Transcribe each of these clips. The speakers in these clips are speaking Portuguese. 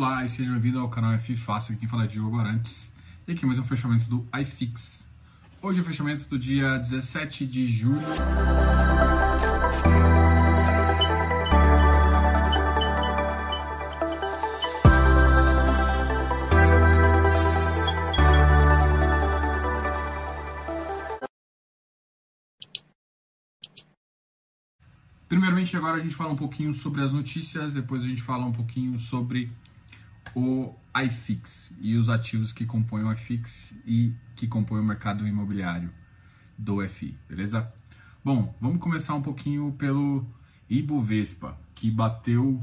Olá e seja bem-vindo ao canal F Fácil, quem fala Diogo Arantes. E aqui mais um fechamento do iFix. Hoje é o fechamento do dia 17 de julho. Primeiramente, agora a gente fala um pouquinho sobre as notícias, depois a gente fala um pouquinho sobre o iFix e os ativos que compõem o iFix e que compõem o mercado imobiliário do FI, beleza? Bom, vamos começar um pouquinho pelo Ibovespa, que bateu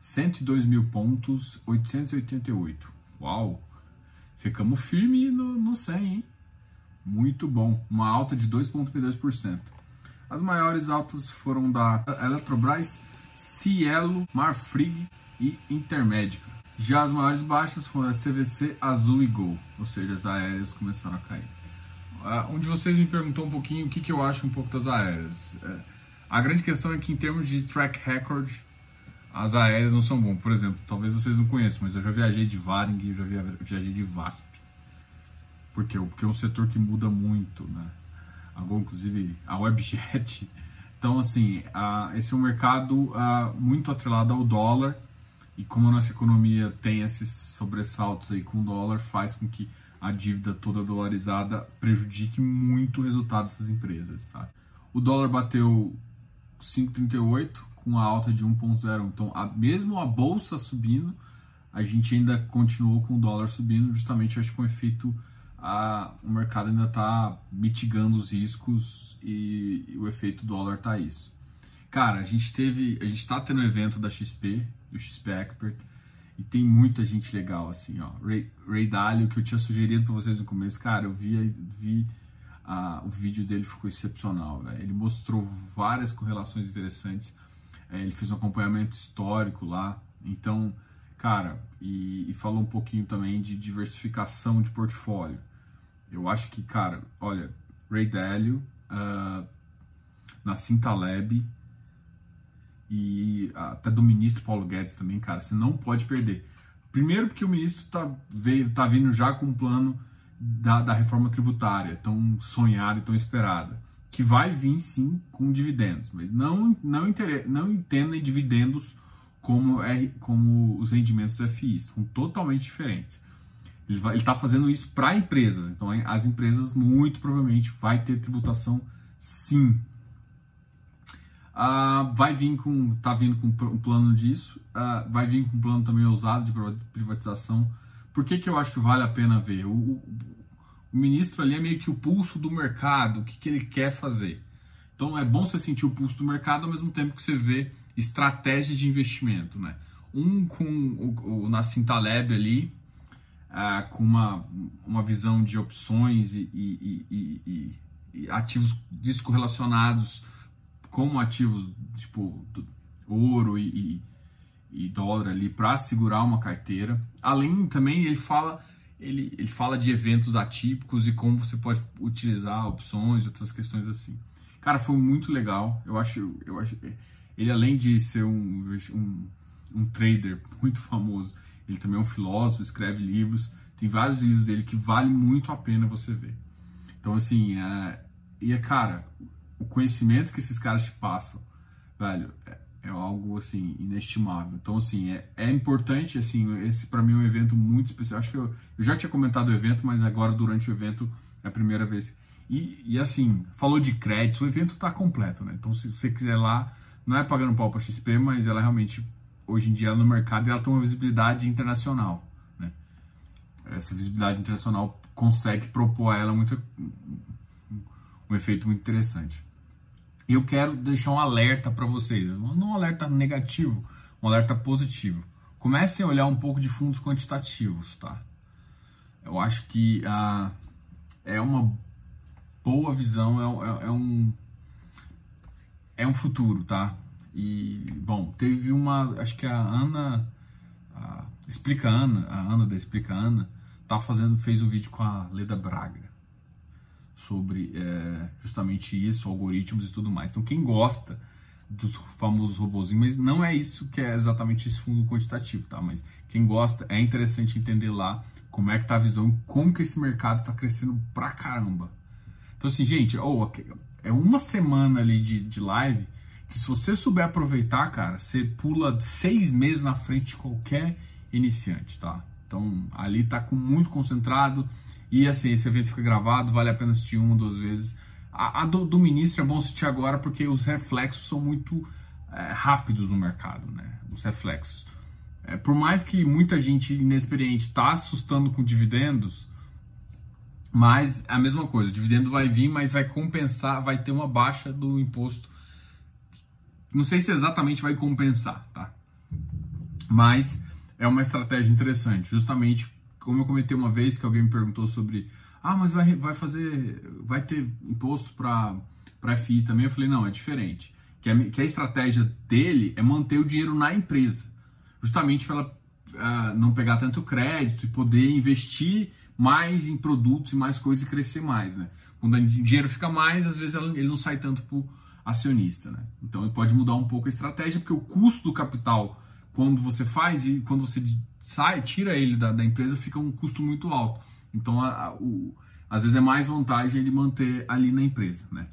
102 mil pontos, 888. Uau! Ficamos firme no, no 100, hein? Muito bom, uma alta de 2,2%. As maiores altas foram da Eletrobras, Cielo, Marfrig e Intermédica. Já as maiores baixas foram a CVC, Azul e Gol, ou seja, as aéreas começaram a cair. Uh, um de vocês me perguntou um pouquinho o que, que eu acho um pouco das aéreas. Uh, a grande questão é que em termos de track record, as aéreas não são bom. Por exemplo, talvez vocês não conheçam, mas eu já viajei de Varing eu já viajei de VASP. Por quê? Porque é um setor que muda muito, né? a Gol, inclusive a Webjet. Então, assim, esse é um mercado muito atrelado ao dólar e como a nossa economia tem esses sobressaltos aí com o dólar, faz com que a dívida toda dolarizada prejudique muito o resultado dessas empresas, tá? O dólar bateu 5,38 com a alta de 1,01. Então, a, mesmo a bolsa subindo, a gente ainda continuou com o dólar subindo, justamente acho que com efeito a, o mercado ainda está mitigando os riscos e, e, o efeito dólar tá isso. Cara, a gente teve, a gente está tendo um evento da XP, do XP Expert, e tem muita gente legal assim, ó. Ray, Ray Dalio, que eu tinha sugerido para vocês no começo, cara, eu vi, vi o vídeo dele ficou excepcional, véio. Ele mostrou várias correlações interessantes. É, ele fez um acompanhamento histórico lá, então, cara, e, e falou um pouquinho também de diversificação de portfólio. Eu acho que, cara, olha, Ray Dalio, uh, Nassim Taleb e até do ministro Paulo Guedes também, cara, você não pode perder. Primeiro porque o ministro tá, veio, tá vindo já com um plano da, da reforma tributária, tão sonhada e tão esperada, que vai vir sim com dividendos, mas não, não, não entendem dividendos como, é, como os rendimentos do FI, são totalmente diferentes. Ele está fazendo isso para empresas. Então, as empresas muito provavelmente vai ter tributação sim. Uh, vai vir com, tá vindo com um plano disso. Uh, vai vir com um plano também ousado de privatização. Por que, que eu acho que vale a pena ver? O, o, o ministro ali é meio que o pulso do mercado, o que, que ele quer fazer. Então é bom você sentir o pulso do mercado ao mesmo tempo que você vê estratégia de investimento, né? Um com o, o Nassim Taleb ali, uh, com uma, uma visão de opções e, e, e, e ativos descorrelacionados como ativos tipo ouro e, dólar ali para segurar uma carteira. Além também ele fala ele, ele fala de eventos atípicos e como você pode utilizar opções e outras questões assim. Cara, foi muito legal. Eu acho, eu acho ele além de ser um, um, um trader muito famoso, ele também é um filósofo, escreve livros. Tem vários livros dele que vale muito a pena você ver. Então, assim, é, e é, cara, o conhecimento que esses caras te passam, velho, é, é algo, assim, inestimável. Então, assim, é, é importante, assim, esse para mim é um evento muito especial. Acho que eu, eu já tinha comentado o evento, mas agora, durante o evento, é a primeira vez. E, e assim, falou de crédito, o evento tá completo, né? Então, se você quiser lá, não é pagando pau pra XP, mas ela realmente hoje em dia no mercado ela tem uma visibilidade internacional. Né? Essa visibilidade internacional consegue propor a ela muito, um efeito muito interessante. Eu quero deixar um alerta para vocês, não um alerta negativo, um alerta positivo. Comecem a olhar um pouco de fundos quantitativos, tá? Eu acho que ah, é uma boa visão, é, é, é um é um futuro, tá? E, bom, teve uma. Acho que a Ana. A, Explica Ana, a Ana da Explica Ana, tá fazendo, fez um vídeo com a Leda Braga sobre é, justamente isso, algoritmos e tudo mais. Então, quem gosta dos famosos robôzinhos, mas não é isso que é exatamente esse fundo quantitativo, tá? Mas quem gosta, é interessante entender lá como é que tá a visão, como que esse mercado tá crescendo pra caramba. Então assim, gente, oh, é uma semana ali de, de live que se você souber aproveitar, cara, você pula seis meses na frente de qualquer iniciante, tá? Então ali tá com muito concentrado e assim, esse evento fica gravado, vale a pena assistir uma, duas vezes. A, a do, do, ministro é bom assistir agora porque os reflexos são muito é, rápidos no mercado, né? Os reflexos. É, por mais que muita gente inexperiente está assustando com dividendos, mas é a mesma coisa, o dividendo vai vir, mas vai compensar, vai ter uma baixa do imposto. Não sei se exatamente vai compensar, tá? Mas é uma estratégia interessante, justamente como eu comentei uma vez que alguém me perguntou sobre, ah, mas vai, vai fazer, vai ter imposto para para FI também. Eu falei, não, é diferente. Que a, que a estratégia dele é manter o dinheiro na empresa, justamente para ela uh, não pegar tanto crédito e poder investir mais em produtos e mais coisas e crescer mais, né? Quando o dinheiro fica mais, às vezes ele não sai tanto para acionista, né? Então ele pode mudar um pouco a estratégia, porque o custo do capital, quando você faz e quando você sai, tira ele da, da empresa, fica um custo muito alto. Então, a, a, o, às vezes é mais vantagem ele manter ali na empresa, né?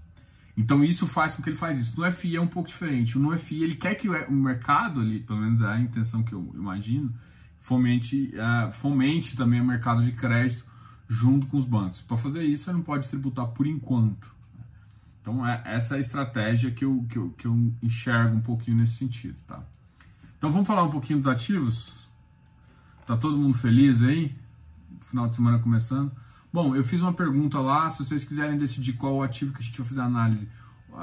Então isso faz com que ele faz isso. No FI é um pouco diferente. No FI ele quer que o, mercado ali, pelo menos é a intenção que eu imagino, fomente, uh, fomente também o mercado de crédito junto com os bancos. Para fazer isso, ele não pode tributar por enquanto. Então é essa é a estratégia que eu, que eu, que eu enxergo um pouquinho nesse sentido, tá? Então vamos falar um pouquinho dos ativos? Tá todo mundo feliz aí? Final de semana começando. Bom, eu fiz uma pergunta lá, se vocês quiserem decidir qual o ativo que a gente vai fazer a análise,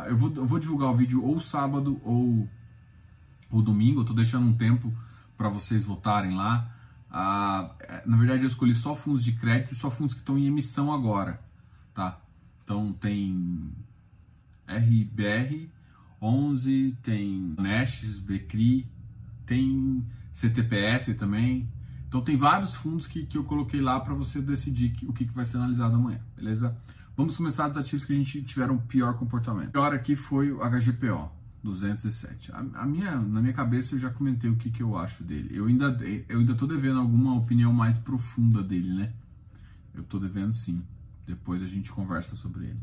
eu vou, eu vou divulgar o vídeo ou sábado ou, ou domingo, eu tô deixando um tempo para vocês votarem lá. Ah, é, na verdade, eu escolhi só fundos de crédito, só fundos que estão em emissão agora, tá? Então tem RBR 11, tem Nestes, Becri, tem CTPS também, então tem vários fundos que, que eu coloquei lá para você decidir que, o que, que vai ser analisado amanhã, beleza? Vamos começar dos ativos que a gente tiveram pior comportamento. O pior aqui foi o HGPO, 207. A, a, minha, na minha cabeça eu já comentei o que, que eu acho dele. Eu ainda, eu ainda tô devendo alguma opinião mais profunda dele, né? Eu tô devendo sim. Depois a gente conversa sobre ele.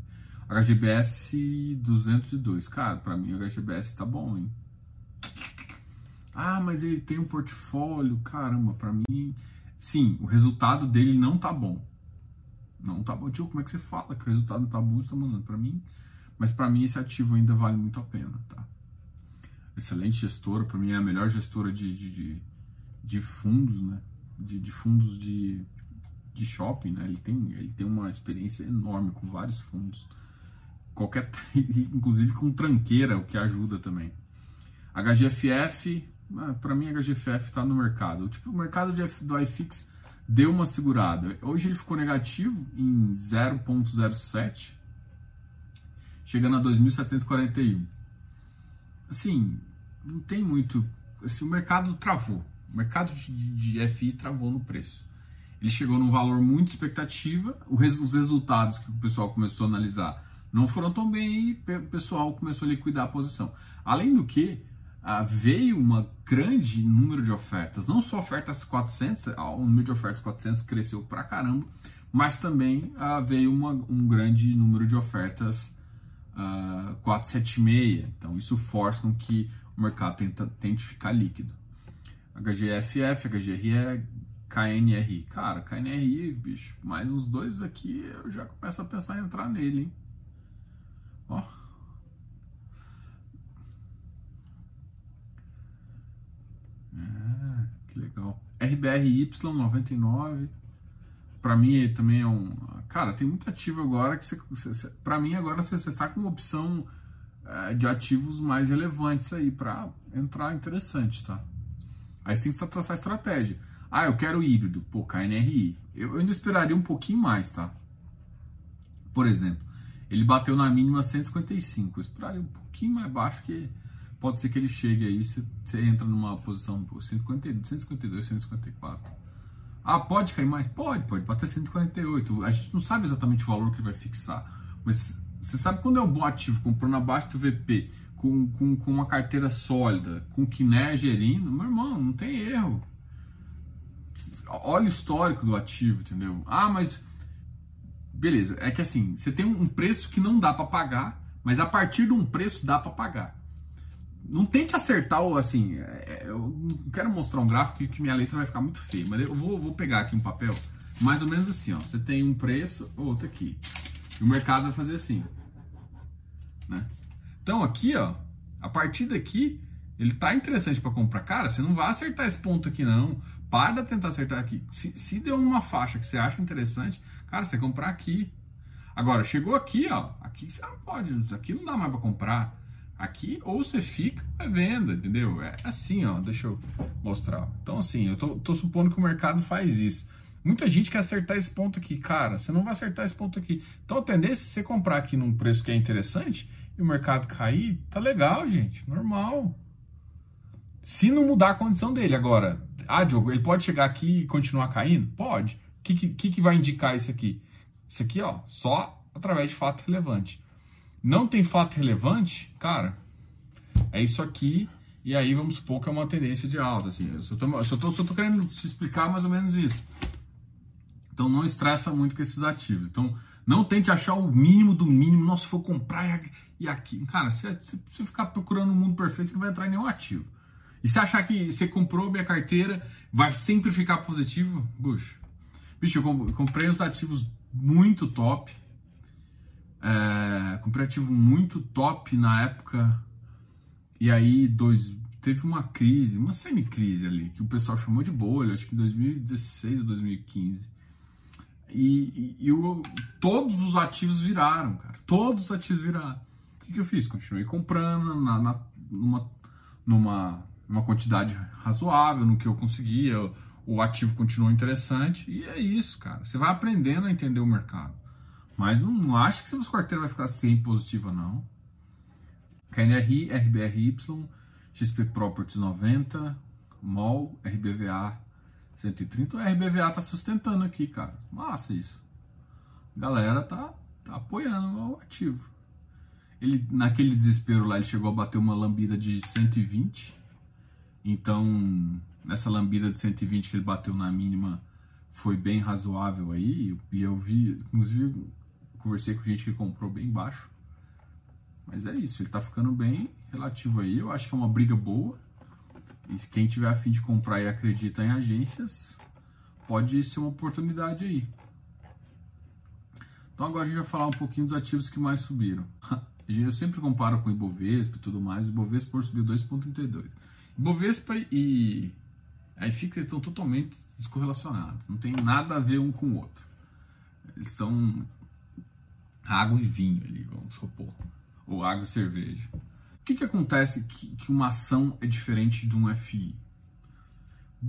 HGBS 202. Cara, para mim o HGBS tá bom, hein? Ah, mas ele tem um portfólio, caramba, para mim, sim, o resultado dele não tá bom. Não tá bom. Tio, como é que você fala que o resultado não tá bom? Você tá mandando para mim? Mas para mim esse ativo ainda vale muito a pena, tá? Excelente gestora, para mim é a melhor gestora de, de, de, de fundos, né? De, de fundos de, de shopping, né? Ele tem, ele tem uma experiência enorme com vários fundos. Qualquer, inclusive com tranqueira, o que ajuda também. HGFF, ah, para mim, a HGFF está no mercado. Tipo, o mercado de, do iFix deu uma segurada. Hoje ele ficou negativo em 0,07, chegando a 2.741. Assim, não tem muito. Assim, o mercado travou. O mercado de, de FI travou no preço. Ele chegou num valor muito expectativa. os resultados que o pessoal começou a analisar não foram tão bem e o pessoal começou a liquidar a posição. Além do que, ah, veio uma grande número de ofertas, não só ofertas 400, ah, o número de ofertas 400 cresceu pra caramba, mas também ah, veio uma, um grande número de ofertas uh, 476, então isso força com que o mercado tenta, tente ficar líquido. HGFF, HGRE, KNRI. Cara, KNRI, bicho, mais uns dois aqui eu já começo a pensar em entrar nele, hein? Ó. É, que legal. RBRY99. Para mim também é um. Cara, tem muito ativo agora que você. você para mim, agora você está com uma opção é, de ativos mais relevantes aí para entrar interessante, tá? Aí você tem que traçar estratégia. Ah, eu quero híbrido. Pô, KNRI. Eu, eu ainda esperaria um pouquinho mais, tá? Por exemplo, ele bateu na mínima 155. Eu esperaria um pouquinho mais baixo que pode ser que ele chegue aí, você, você entra numa posição por 150, 152, 154. Ah, pode cair mais? Pode, pode, pode até 148. A gente não sabe exatamente o valor que vai fixar, mas você sabe quando é um bom ativo, comprando abaixo do VP, com, com, com uma carteira sólida, com o que é gerindo, meu irmão, não tem erro. Olha o histórico do ativo, entendeu? Ah, mas beleza, é que assim, você tem um preço que não dá para pagar, mas a partir de um preço dá para pagar. Não tente acertar o assim, é, é, eu não quero mostrar um gráfico que, minha letra vai ficar muito feia, mas eu vou, vou pegar aqui um papel, mais ou menos assim, ó. Você tem um preço, outro aqui. E o mercado vai fazer assim, né? Então aqui, ó, a partir daqui, ele tá interessante para comprar. Cara, você não vai acertar esse ponto aqui não. Para de tentar acertar aqui. Se, se deu uma faixa que você acha interessante, cara, você comprar aqui. Agora, chegou aqui, ó, aqui você não pode, aqui não dá mais para comprar. Aqui, ou você fica é venda, entendeu? É assim, ó, deixa eu mostrar. Então, assim, eu tô, tô supondo que o mercado faz isso. Muita gente quer acertar esse ponto aqui, cara. Você não vai acertar esse ponto aqui. Então a tendência é você comprar aqui num preço que é interessante e o mercado cair, tá legal, gente. Normal. Se não mudar a condição dele. Agora, ah, Diogo, ele pode chegar aqui e continuar caindo? Pode. O que, que, que vai indicar isso aqui? Isso aqui, ó, só através de fato relevante. Não tem fato relevante, cara, é isso aqui, e aí vamos supor que é uma tendência de alta. Assim, eu só tô, só tô, só tô querendo te explicar mais ou menos isso. Então não estressa muito com esses ativos. Então não tente achar o mínimo do mínimo. Nossa, vou comprar e aqui. Cara, se você ficar procurando um mundo perfeito, você não vai entrar em nenhum ativo. E se achar que você comprou minha carteira, vai sempre ficar positivo, bucho. Bicho, eu comprei uns ativos muito top. É, comprei ativo muito top na época. E aí, dois, teve uma crise, uma semi-crise ali, que o pessoal chamou de bolha, acho que em 2016 ou 2015. E, e, e o, todos os ativos viraram, cara. Todos os ativos viraram. O que, que eu fiz? Continuei comprando na, na, numa, numa, numa quantidade razoável, no que eu conseguia. O ativo continuou interessante. E é isso, cara. Você vai aprendendo a entender o mercado. Mas não, acho que sua carteira vai ficar sempre positiva, não. KNRI, RBRY, XP Properties 90, MOL, RBVA 130, o RBVA tá sustentando aqui, cara. Massa isso. A galera tá, tá apoiando o ativo. Ele, naquele desespero lá, ele chegou a bater uma lambida de 120. Então, nessa lambida de 120 que ele bateu na mínima, foi bem razoável aí. E eu vi, inclusive, conversei com gente que comprou bem baixo. Mas é isso, ele tá ficando bem relativo aí. Eu acho que é uma briga boa. E quem tiver a fim de comprar e acredita em agências, pode ser uma oportunidade aí. Então agora a gente vai falar um pouquinho dos ativos que mais subiram. Eu sempre comparo com o Ibovespa e tudo mais. O Ibovespa subiu 2,32. Ibovespa e a IFIX estão totalmente descorrelacionados. Não tem nada a ver um com o outro. Eles estão água e vinho ali, vamos supor. Ou água e cerveja que, que acontece que, que uma ação é diferente de um FI?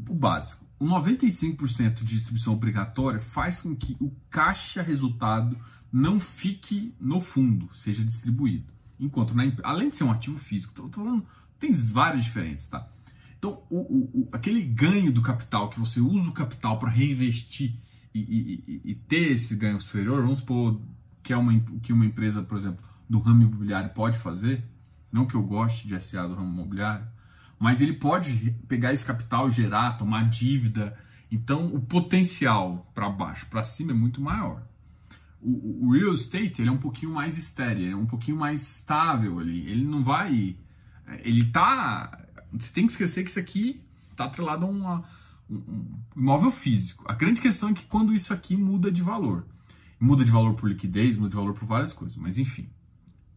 O básico. O 95% de distribuição obrigatória faz com que o caixa resultado não fique no fundo, seja distribuído. Enquanto, na, além de ser um ativo físico, tô, tô falando, tem várias diferenças, tá? Então, o, o, o, aquele ganho do capital, que você usa o capital para reinvestir e, e, e, ter esse ganho superior, vamos supor que, é uma, que uma empresa, por exemplo, do ramo imobiliário pode fazer, não que eu goste de SA do ramo imobiliário, mas ele pode pegar esse capital, gerar, tomar dívida. Então, o potencial para baixo, para cima é muito maior. O, o, real estate ele é um pouquinho mais estéreo, é um pouquinho mais estável ali. Ele não vai. Ele tá. Você tem que esquecer que isso aqui está atrelado a uma, um, um imóvel físico. A grande questão é que quando isso aqui muda de valor. Muda de valor por liquidez, muda de valor por várias coisas, mas enfim,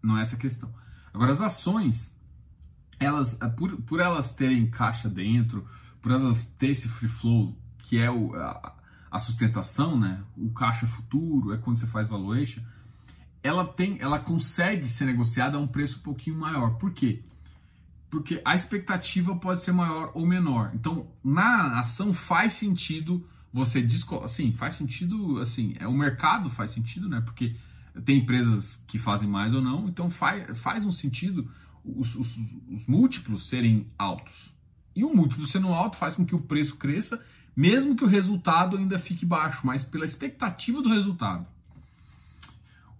não é essa a questão. Agora, as ações, elas, é, por, por elas terem caixa dentro, por elas terem esse free flow, que é o, a, a sustentação, né? o caixa futuro, é quando você faz valuation, ela tem, ela consegue ser negociada a um preço um pouquinho maior. Por quê? Porque a expectativa pode ser maior ou menor. Então, na ação faz sentido você assim, faz sentido, assim, é o mercado faz sentido, né? Porque tem empresas que fazem mais ou não, então faz, faz um sentido os, os, os múltiplos serem altos. E o múltiplo sendo alto faz com que o preço cresça, mesmo que o resultado ainda fique baixo, mas pela expectativa do resultado.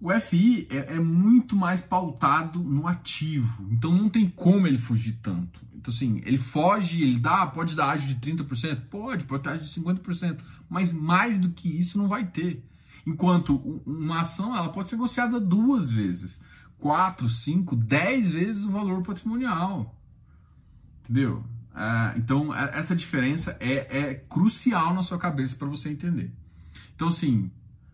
O FI é, é, muito mais pautado no ativo, então não tem como ele fugir tanto. Então, assim, ele foge, ele dá, pode dar ágio de 30%? Pode, pode ter ágio de 50%, mas mais do que isso não vai ter. Enquanto uma ação ela pode ser negociada duas vezes, quatro, cinco, dez vezes o valor patrimonial. Entendeu? É, então, é, essa diferença é, é crucial na sua cabeça para você entender. Então, assim,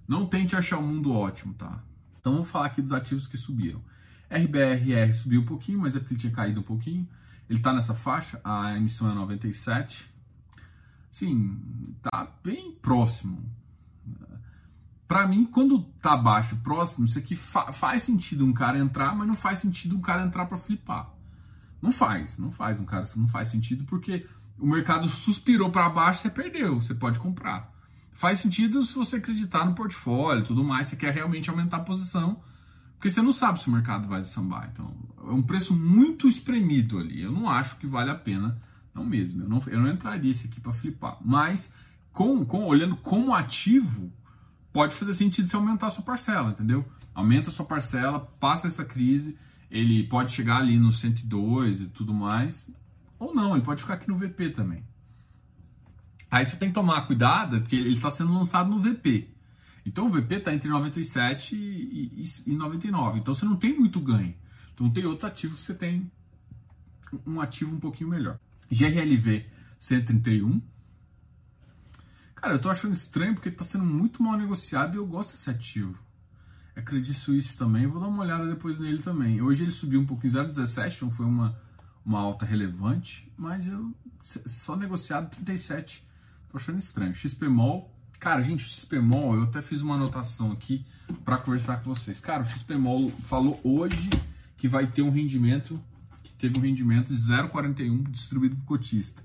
não tente achar o mundo ótimo, tá? Então, vamos falar aqui dos ativos que subiram. RBRR subiu um pouquinho, mas é porque ele tinha caído um pouquinho. Ele está nessa faixa, a emissão é 97. Sim, tá bem próximo. Para mim, quando tá baixo, próximo, isso aqui fa faz sentido um cara entrar, mas não faz sentido um cara entrar para flipar. Não faz, não faz um cara, não faz sentido porque o mercado suspirou para baixo, você perdeu, você pode comprar. Faz sentido se você acreditar no portfólio, tudo mais, você quer realmente aumentar a posição, porque você não sabe se o mercado vai sambar. Então, é um preço muito espremido ali. Eu não acho que vale a pena, não mesmo. Eu não, eu não entraria esse aqui para flipar. Mas, com, com, olhando como ativo, pode fazer sentido se aumentar a sua parcela, entendeu? Aumenta a sua parcela, passa essa crise, ele pode chegar ali no 102 e tudo mais, ou não, ele pode ficar aqui no VP também. Aí você tem que tomar cuidado, porque ele está sendo lançado no VP. Então o VP está entre 97 e, e, e 99. Então você não tem muito ganho. Então tem outros ativos que você tem um ativo um pouquinho melhor. GRLV 131. Cara, eu tô achando estranho porque está sendo muito mal negociado e eu gosto desse ativo. É Credit também, vou dar uma olhada depois nele também. Hoje ele subiu um pouquinho, 0,17, não foi uma, uma alta relevante, mas eu só negociado 37 Achando estranho. XPMOL. Cara, gente, o XPMOL, eu até fiz uma anotação aqui para conversar com vocês. Cara, o XPMOL falou hoje que vai ter um rendimento, que teve um rendimento de 0,41 distribuído para cotista.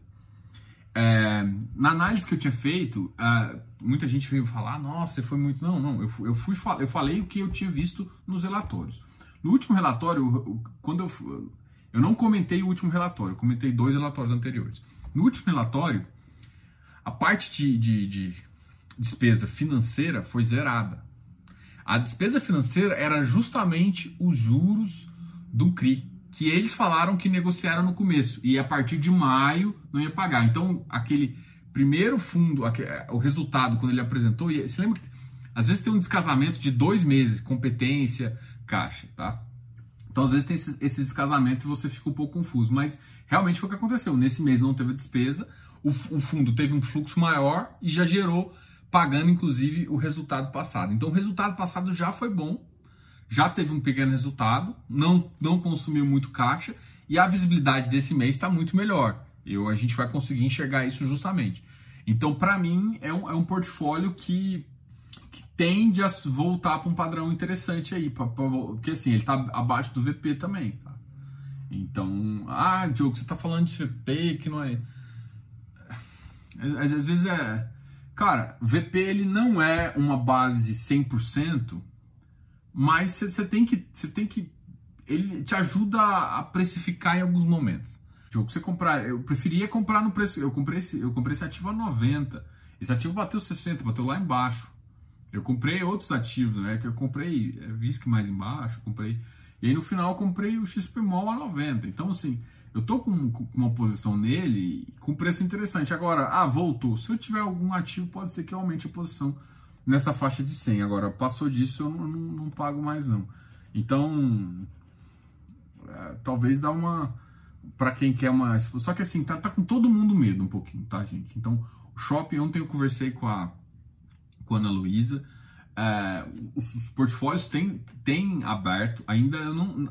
É, na análise que eu tinha feito, é, muita gente veio falar, nossa, você foi muito. Não, não, eu, fui, eu, fui, eu falei o que eu tinha visto nos relatórios. No último relatório, quando eu. Eu não comentei o último relatório, comentei dois relatórios anteriores. No último relatório, a parte de, de, de despesa financeira foi zerada. A despesa financeira era justamente os juros do CRI, que eles falaram que negociaram no começo, e a partir de maio não ia pagar. Então, aquele primeiro fundo, o resultado, quando ele apresentou, você lembra que às vezes tem um descasamento de dois meses, competência, caixa, tá? Então, às vezes tem esse, esse descasamento e você fica um pouco confuso, mas realmente foi o que aconteceu. Nesse mês não teve despesa, o, o fundo teve um fluxo maior e já gerou, pagando inclusive o resultado passado. Então o resultado passado já foi bom, já teve um pequeno resultado, não, não consumiu muito caixa e a visibilidade desse mês está muito melhor. Eu, a gente vai conseguir enxergar isso justamente. Então, para mim, é um, é um portfólio que, que tende a voltar para um padrão interessante aí, pra, pra, porque assim, ele está abaixo do VP também. Tá? Então, ah, Diogo, você está falando de VP que não é. Às, às vezes é. Cara, VP ele não é uma base 100%, mas você tem que. Você tem que. Ele te ajuda a precificar em alguns momentos. Tipo, você comprar, eu preferia comprar no preço. Eu comprei esse, eu comprei esse ativo a 90. Esse ativo bateu 60, bateu lá embaixo. Eu comprei outros ativos, né? Que eu comprei é, VISC mais embaixo, comprei. E aí no final eu comprei o XPMOL a 90. Então, assim, eu tô com, com, uma posição nele com preço interessante. Agora, ah, voltou. Se eu tiver algum ativo, pode ser que eu aumente a posição nessa faixa de 100. Agora, passou disso, eu não, não, não pago mais não. Então, é, talvez dá uma para quem quer uma, só que assim, tá, tá com todo mundo medo um pouquinho, tá, gente? Então, o shopping ontem eu conversei com a com a Ana Luísa, é, os, os, portfólios têm tem aberto, ainda eu não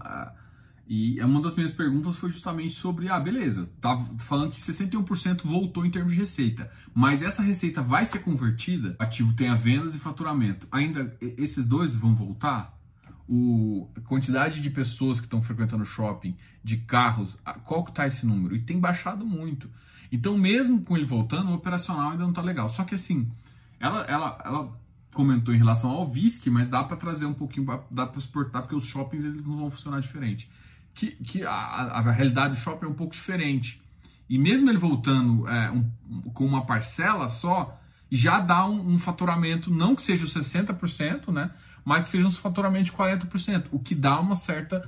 e uma das minhas perguntas foi justamente sobre, ah, beleza, tá falando que 61% voltou em termos de receita, mas essa receita vai ser convertida? Ativo tem a vendas e faturamento. Ainda esses dois vão voltar? O, a quantidade de pessoas que estão frequentando shopping, de carros, qual que tá esse número? E tem baixado muito. Então, mesmo com ele voltando, o operacional ainda não tá legal. Só que assim, ela, ela, ela comentou em relação ao VISC, mas dá para trazer um pouquinho, dá para exportar, porque os shoppings eles não vão funcionar diferente que, que a, a, realidade do shopping é um pouco diferente. E mesmo ele voltando é, um, com uma parcela só, já dá um, um, faturamento, não que seja os 60%, né? mas que seja um faturamento de 40%, o que dá uma certa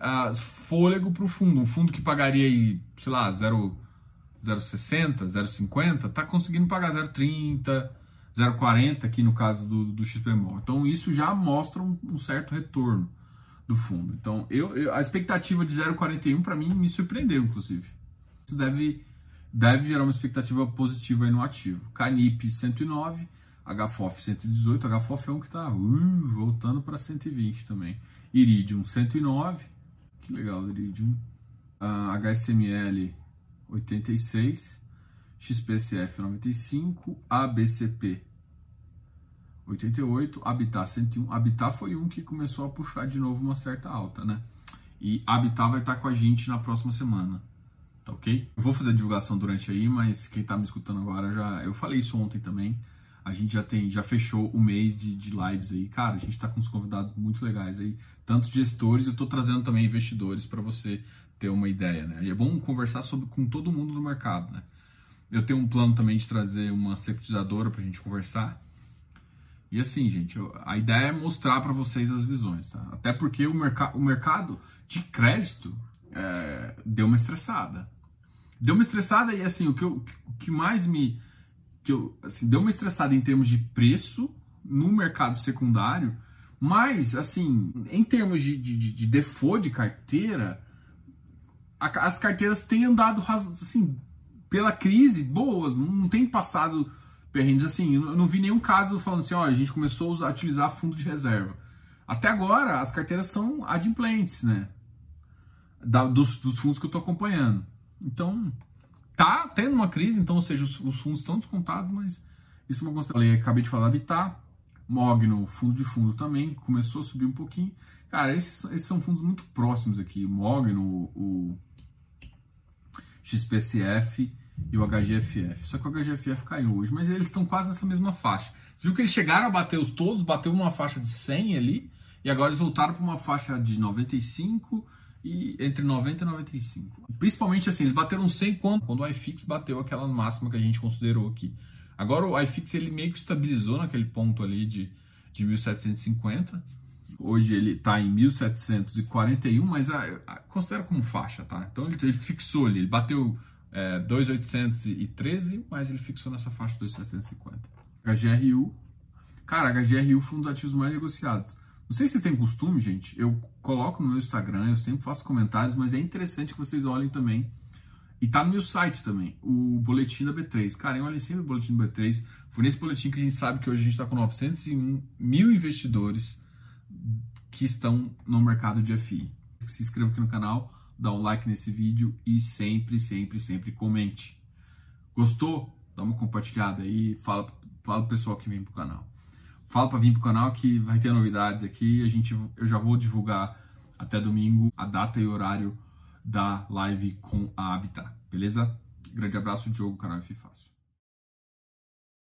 uh, fôlego para o fundo. Um fundo que pagaria aí, sei lá, 0,60, 0,50, está conseguindo pagar 0,30, 0,40 aqui no caso do, do XPMOL. Então isso já mostra um, um certo retorno do fundo. Então eu, eu a expectativa de 0,41 para mim me surpreendeu, inclusive. Isso deve, deve gerar uma expectativa positiva aí no ativo. Canip 109, HFOF 118, HFOF é um que está uh, voltando para 120 também. Iridium 109, que legal, Iridium. Uh, HSML 86, XPCF 95, ABCP 88, Habitat 101. Habitat foi um que começou a puxar de novo uma certa alta, né? E Habitat vai estar com a gente na próxima semana. Tá ok? Eu vou fazer a divulgação durante aí, mas quem tá me escutando agora já. Eu falei isso ontem também. A gente já tem, já fechou o mês de, de lives aí. Cara, a gente tá com uns convidados muito legais aí, tanto gestores, eu tô trazendo também investidores para você ter uma ideia, né? E é bom conversar sobre, com todo mundo do mercado, né? Eu tenho um plano também de trazer uma securitizadora pra gente conversar e assim, gente, a ideia é mostrar para vocês as visões, tá? Até porque o, merc o mercado de crédito é, deu uma estressada. Deu uma estressada e assim, o que, eu, o que mais me. Que eu, assim, deu uma estressada em termos de preço no mercado secundário, mas, assim, em termos de, de, de default de carteira, a, as carteiras têm andado, assim, pela crise, boas, não tem passado perrengues assim. Eu não vi nenhum caso falando assim, olha, a gente começou a utilizar fundo de reserva. Até agora, as carteiras estão adimplentes, né? Da, dos, dos, fundos que eu estou acompanhando. Então, tá tendo uma crise, então, ou seja, os, os fundos estão descontados, mas isso é uma consideração. Acabei de falar Habitat, Mogno, fundo de fundo também, começou a subir um pouquinho. Cara, esses, esses são fundos muito próximos aqui. Mogno, o, o XPCF e o HGFF. Só que o HGFF caiu hoje, mas eles estão quase nessa mesma faixa. Você viu que eles chegaram a bater os todos, bateu uma faixa de 100 ali, e agora eles voltaram para uma faixa de 95 e entre 90 e 95. Principalmente assim, eles bateram 100 quando, quando o iFix bateu aquela máxima que a gente considerou aqui. Agora o iFix ele meio que estabilizou naquele ponto ali de, de 1750. Hoje ele está em 1741, mas a, a, considera como faixa, tá? Então ele, ele fixou ali, ele bateu é, 2,813, mas ele fixou nessa faixa de 2,750. HGRU, cara, HGRU foi um dos ativos mais negociados. Não sei se vocês têm costume, gente, eu coloco no meu Instagram, eu sempre faço comentários, mas é interessante que vocês olhem também. E tá no meu site também, o boletim da B3. Cara, olhem sempre o boletim da B3. Foi nesse boletim que a gente sabe que hoje a gente está com 901 mil investidores que estão no mercado de FI. Se inscreva aqui no canal dá um like nesse vídeo e sempre, sempre, sempre comente. Gostou? Dá uma compartilhada aí, fala, fala pro pessoal que vem pro canal. Fala para vir pro canal que vai ter novidades aqui. A gente, eu já vou divulgar até domingo a data e horário da live com a Habitat, beleza? Grande abraço, Diogo, canal Fácil.